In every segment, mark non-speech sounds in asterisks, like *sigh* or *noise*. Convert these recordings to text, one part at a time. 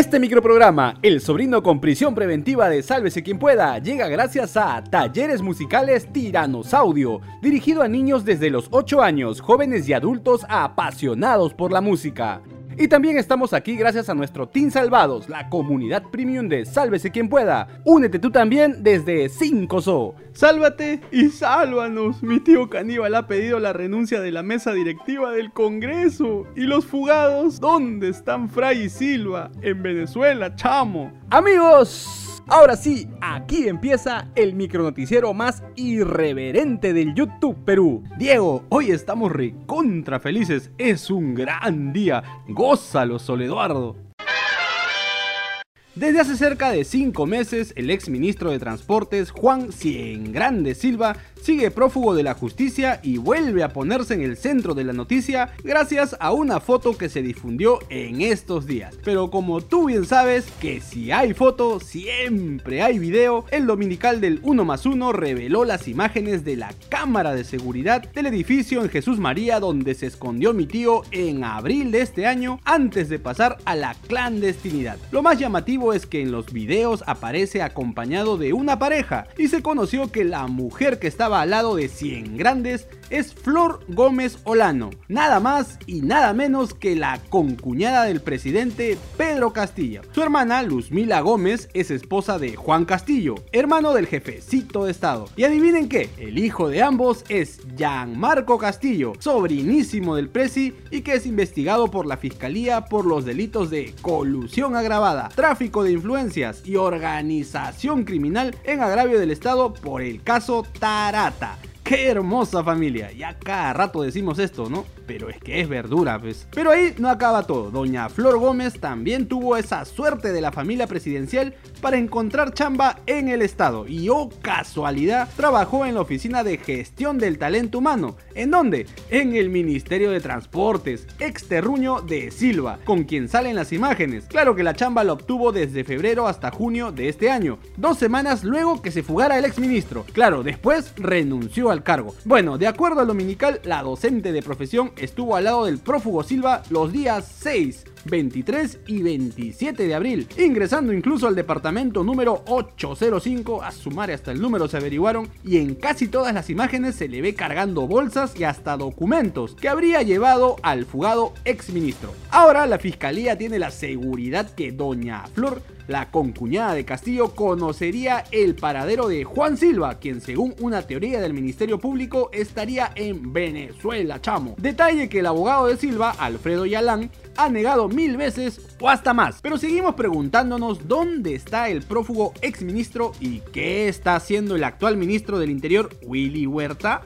Este microprograma, El sobrino con prisión preventiva de Sálvese quien pueda, llega gracias a Talleres Musicales Tiranos Audio, dirigido a niños desde los 8 años, jóvenes y adultos apasionados por la música. Y también estamos aquí gracias a nuestro Team Salvados, la comunidad premium de Sálvese quien pueda. Únete tú también desde 5SO. Sálvate y sálvanos. Mi tío caníbal ha pedido la renuncia de la mesa directiva del Congreso. ¿Y los fugados? ¿Dónde están Fray y Silva? En Venezuela, chamo. Amigos, Ahora sí, aquí empieza el micronoticiero más irreverente del YouTube Perú. Diego, hoy estamos recontra felices. Es un gran día. Gózalo, Sol Eduardo. Desde hace cerca de 5 meses, el ex ministro de Transportes, Juan Cien Grande Silva, sigue prófugo de la justicia y vuelve a ponerse en el centro de la noticia gracias a una foto que se difundió en estos días. Pero como tú bien sabes que si hay foto, siempre hay video, el dominical del 1 más 1 reveló las imágenes de la cámara de seguridad del edificio en Jesús María donde se escondió mi tío en abril de este año antes de pasar a la clandestinidad. Lo más llamativo es que en los videos aparece acompañado de una pareja y se conoció que la mujer que estaba al lado de 100 grandes es Flor Gómez Olano, nada más y nada menos que la concuñada del presidente Pedro Castillo. Su hermana Luzmila Gómez es esposa de Juan Castillo, hermano del jefecito de Estado. Y adivinen qué, el hijo de ambos es Gianmarco Castillo, sobrinísimo del presi y que es investigado por la fiscalía por los delitos de colusión agravada, tráfico de influencias y organización criminal en agravio del Estado por el caso Tarata. ¡Qué hermosa familia! Ya cada rato decimos esto, ¿no? Pero es que es verdura, pues. Pero ahí no acaba todo. Doña Flor Gómez también tuvo esa suerte de la familia presidencial para encontrar chamba en el Estado. Y oh casualidad, trabajó en la Oficina de Gestión del Talento Humano. ¿En dónde? En el Ministerio de Transportes, ex terruño de Silva, con quien salen las imágenes. Claro que la chamba la obtuvo desde febrero hasta junio de este año, dos semanas luego que se fugara el exministro. Claro, después renunció al cargo. Bueno, de acuerdo al dominical, la docente de profesión estuvo al lado del prófugo Silva los días 6, 23 y 27 de abril, ingresando incluso al departamento número 805, a sumar hasta el número se averiguaron, y en casi todas las imágenes se le ve cargando bolsas y hasta documentos que habría llevado al fugado exministro. Ahora la fiscalía tiene la seguridad que doña Flor la concuñada de Castillo conocería el paradero de Juan Silva, quien según una teoría del Ministerio Público estaría en Venezuela, chamo. Detalle que el abogado de Silva, Alfredo Yalán, ha negado mil veces o hasta más. Pero seguimos preguntándonos dónde está el prófugo exministro y qué está haciendo el actual ministro del Interior, Willy Huerta.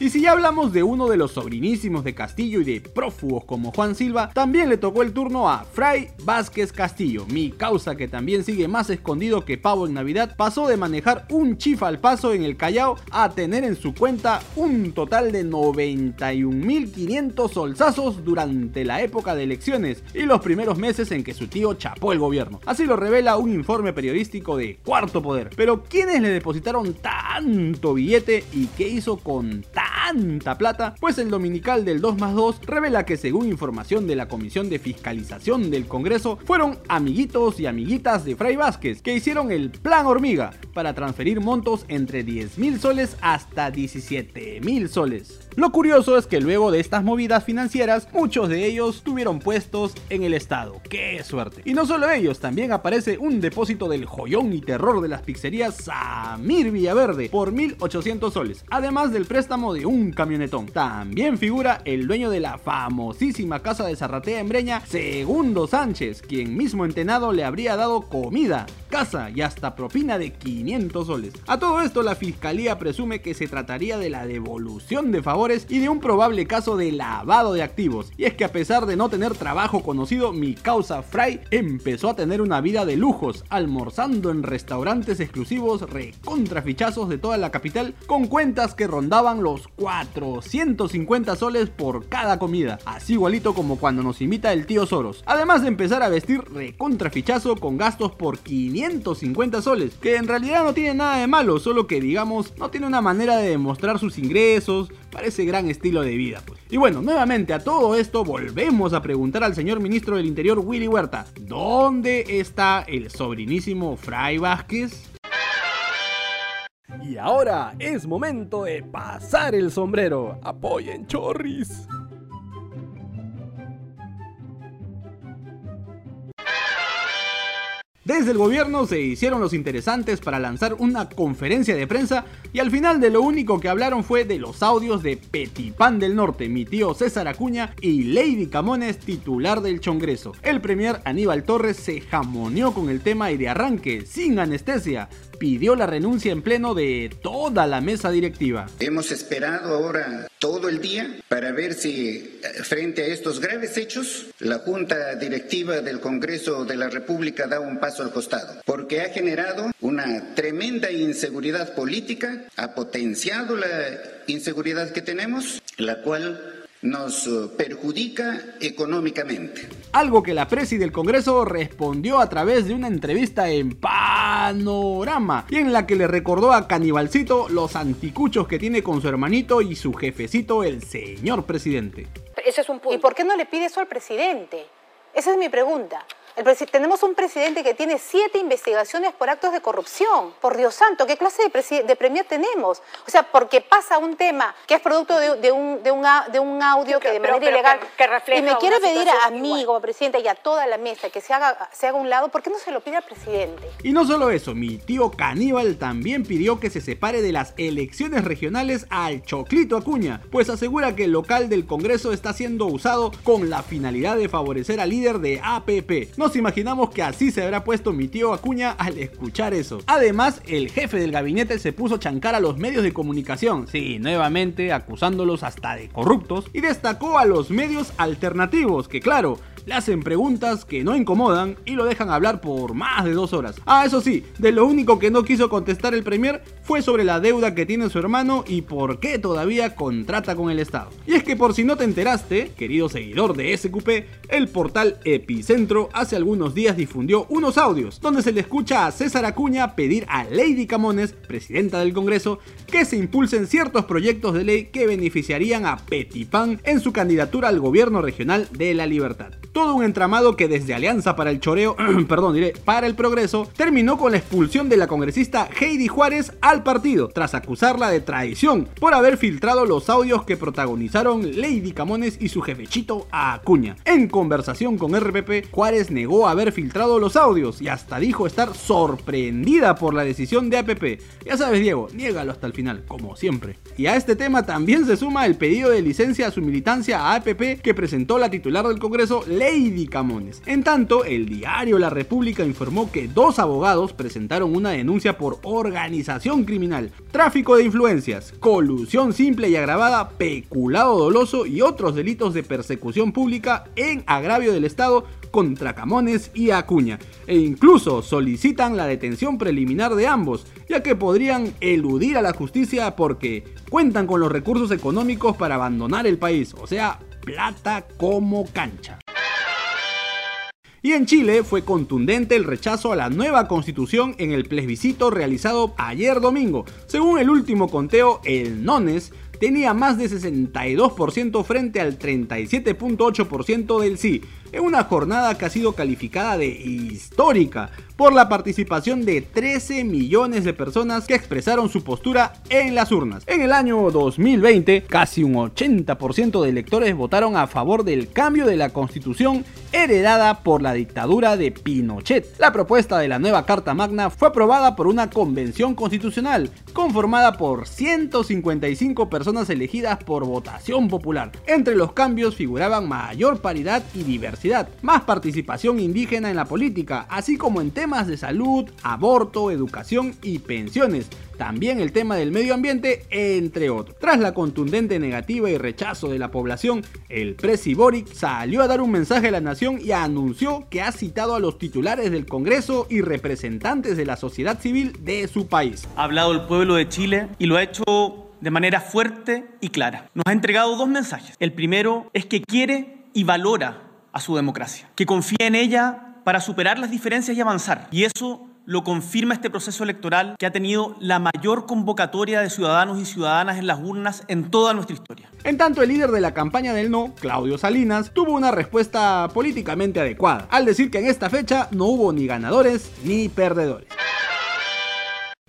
Y si ya hablamos de uno de los sobrinísimos de Castillo y de prófugos como Juan Silva, también le tocó el turno a Fray Vázquez Castillo, mi causa que también sigue más escondido que pavo en Navidad, pasó de manejar un chifa al paso en el Callao a tener en su cuenta un total de 91.500 solsazos durante la época de elecciones y los primeros meses en que su tío chapó el gobierno. Así lo revela un informe periodístico de Cuarto Poder. Pero ¿quiénes le depositaron tanto billete y qué hizo con tanto tanta plata, pues el dominical del 2 más 2 revela que según información de la Comisión de Fiscalización del Congreso, fueron amiguitos y amiguitas de Fray Vázquez que hicieron el plan hormiga para transferir montos entre 10 mil soles hasta 17 mil soles. Lo curioso es que luego de estas movidas financieras, muchos de ellos tuvieron puestos en el Estado. ¡Qué suerte! Y no solo ellos, también aparece un depósito del joyón y terror de las pizzerías Samir Villaverde por 1.800 soles, además del préstamo de un camionetón. También figura el dueño de la famosísima casa de Zarratea en Breña, Segundo Sánchez, quien mismo entenado le habría dado comida, casa y hasta propina de 500 soles. A todo esto la fiscalía presume que se trataría de la devolución de favor y de un probable caso de lavado de activos. Y es que a pesar de no tener trabajo conocido, mi causa Fry empezó a tener una vida de lujos, almorzando en restaurantes exclusivos recontrafichazos de toda la capital con cuentas que rondaban los 450 soles por cada comida, así igualito como cuando nos invita el tío Soros. Además de empezar a vestir recontrafichazo con gastos por 550 soles, que en realidad no tiene nada de malo, solo que digamos no tiene una manera de demostrar sus ingresos, parece gran estilo de vida. Pues. Y bueno, nuevamente a todo esto volvemos a preguntar al señor ministro del Interior Willy Huerta, ¿dónde está el sobrinísimo Fray Vázquez? Y ahora es momento de pasar el sombrero. Apoyen Chorris. Desde el gobierno se hicieron los interesantes para lanzar una conferencia de prensa y al final de lo único que hablaron fue de los audios de Petipán del Norte, mi tío César Acuña y Lady Camones, titular del Congreso. El premier Aníbal Torres se jamoneó con el tema y de arranque, sin anestesia, pidió la renuncia en pleno de toda la mesa directiva. Hemos esperado ahora todo el día para ver si eh, frente a estos graves hechos la Junta Directiva del Congreso de la República da un paso al costado, porque ha generado una tremenda inseguridad política, ha potenciado la inseguridad que tenemos, la cual nos eh, perjudica económicamente. Algo que la presi del Congreso respondió a través de una entrevista en Panorama y en la que le recordó a Canibalcito los anticuchos que tiene con su hermanito y su jefecito, el señor presidente. Ese es un punto. ¿Y por qué no le pide eso al presidente? Esa es mi pregunta tenemos un presidente que tiene siete investigaciones por actos de corrupción. Por Dios santo, ¿qué clase de, de premio tenemos? O sea, porque pasa un tema que es producto de, un, de un, audio que, de manera ilegal. y me quiere pedir a mí, como presidente, y a toda la mesa que se haga, se haga un lado, ¿por qué no se lo pide al presidente? Y no solo eso, mi tío Caníbal también pidió que se separe de las elecciones regionales al Choclito Acuña, pues asegura que el local del Congreso está siendo usado con la finalidad de favorecer al líder de APP. Nos imaginamos que así se habrá puesto mi tío Acuña al escuchar eso. Además, el jefe del gabinete se puso a chancar a los medios de comunicación, sí, nuevamente acusándolos hasta de corruptos, y destacó a los medios alternativos, que claro, le hacen preguntas que no incomodan y lo dejan hablar por más de dos horas. Ah, eso sí, de lo único que no quiso contestar el Premier fue sobre la deuda que tiene su hermano y por qué todavía contrata con el Estado. Y es que por si no te enteraste, querido seguidor de SQP, el portal Epicentro hace algunos días difundió unos audios donde se le escucha a César Acuña pedir a Lady Camones, presidenta del Congreso, que se impulsen ciertos proyectos de ley que beneficiarían a Petipán en su candidatura al gobierno regional de la Libertad. Todo un entramado que desde Alianza para el Choreo, *clears throat* perdón, diré, para el Progreso, terminó con la expulsión de la congresista Heidi Juárez al partido, tras acusarla de traición por haber filtrado los audios que protagonizaron Lady Camones y su jefechito Acuña. En conversación con RPP, Juárez negó haber filtrado los audios y hasta dijo estar sorprendida por la decisión de APP. Ya sabes, Diego, niégalo hasta el final, como siempre. Y a este tema también se suma el pedido de licencia a su militancia a APP que presentó la titular del Congreso, Lady Camones. En tanto, el diario La República informó que dos abogados presentaron una denuncia por organización criminal, tráfico de influencias, colusión simple y agravada, peculado doloso y otros delitos de persecución pública en agravio del Estado contra Camones y Acuña, e incluso solicitan la detención preliminar de ambos, ya que podrían eludir a la justicia porque cuentan con los recursos económicos para abandonar el país, o sea, plata como cancha. Y en Chile fue contundente el rechazo a la nueva constitución en el plebiscito realizado ayer domingo. Según el último conteo, el NONES tenía más de 62% frente al 37.8% del sí, en una jornada que ha sido calificada de histórica por la participación de 13 millones de personas que expresaron su postura en las urnas. En el año 2020, casi un 80% de electores votaron a favor del cambio de la constitución heredada por la dictadura de Pinochet. La propuesta de la nueva Carta Magna fue aprobada por una convención constitucional conformada por 155 personas elegidas por votación popular. Entre los cambios figuraban mayor paridad y diversidad, más participación indígena en la política, así como en temas de salud, aborto, educación y pensiones, también el tema del medio ambiente, entre otros. Tras la contundente negativa y rechazo de la población, el presi Boric salió a dar un mensaje a la nación y anunció que ha citado a los titulares del Congreso y representantes de la sociedad civil de su país. Ha hablado el pueblo de Chile y lo ha hecho de manera fuerte y clara. Nos ha entregado dos mensajes. El primero es que quiere y valora a su democracia, que confía en ella para superar las diferencias y avanzar. Y eso lo confirma este proceso electoral que ha tenido la mayor convocatoria de ciudadanos y ciudadanas en las urnas en toda nuestra historia. En tanto, el líder de la campaña del no, Claudio Salinas, tuvo una respuesta políticamente adecuada, al decir que en esta fecha no hubo ni ganadores ni perdedores.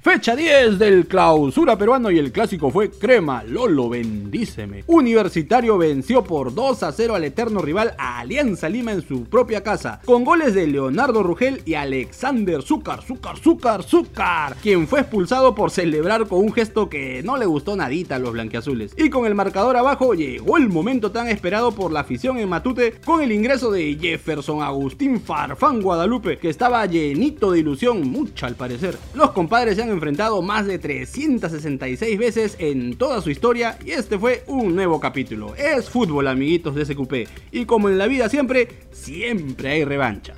Fecha 10 del clausura peruano y el clásico fue Crema, Lolo, bendíceme. Universitario venció por 2 a 0 al eterno rival Alianza Lima en su propia casa, con goles de Leonardo Rugel y Alexander Zúcar, Zúcar, Zúcar, Zúcar, quien fue expulsado por celebrar con un gesto que no le gustó nadita a los blanquiazules. Y con el marcador abajo llegó el momento tan esperado por la afición en Matute con el ingreso de Jefferson Agustín Farfán Guadalupe, que estaba llenito de ilusión, mucha al parecer. Los compadres se han enfrentado más de 366 veces en toda su historia y este fue un nuevo capítulo. Es fútbol, amiguitos de SQP, y como en la vida siempre, siempre hay revancha.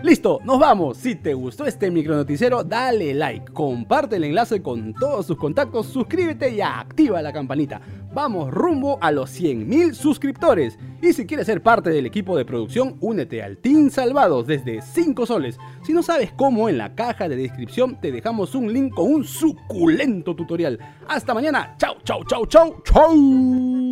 Listo, nos vamos. Si te gustó este micronoticiero, dale like, comparte el enlace con todos sus contactos, suscríbete y activa la campanita. Vamos rumbo a los 100.000 suscriptores. Y si quieres ser parte del equipo de producción, únete al Team Salvados desde 5 soles. Si no sabes cómo, en la caja de descripción te dejamos un link con un suculento tutorial. Hasta mañana. Chau, chau, chau, chau, chau.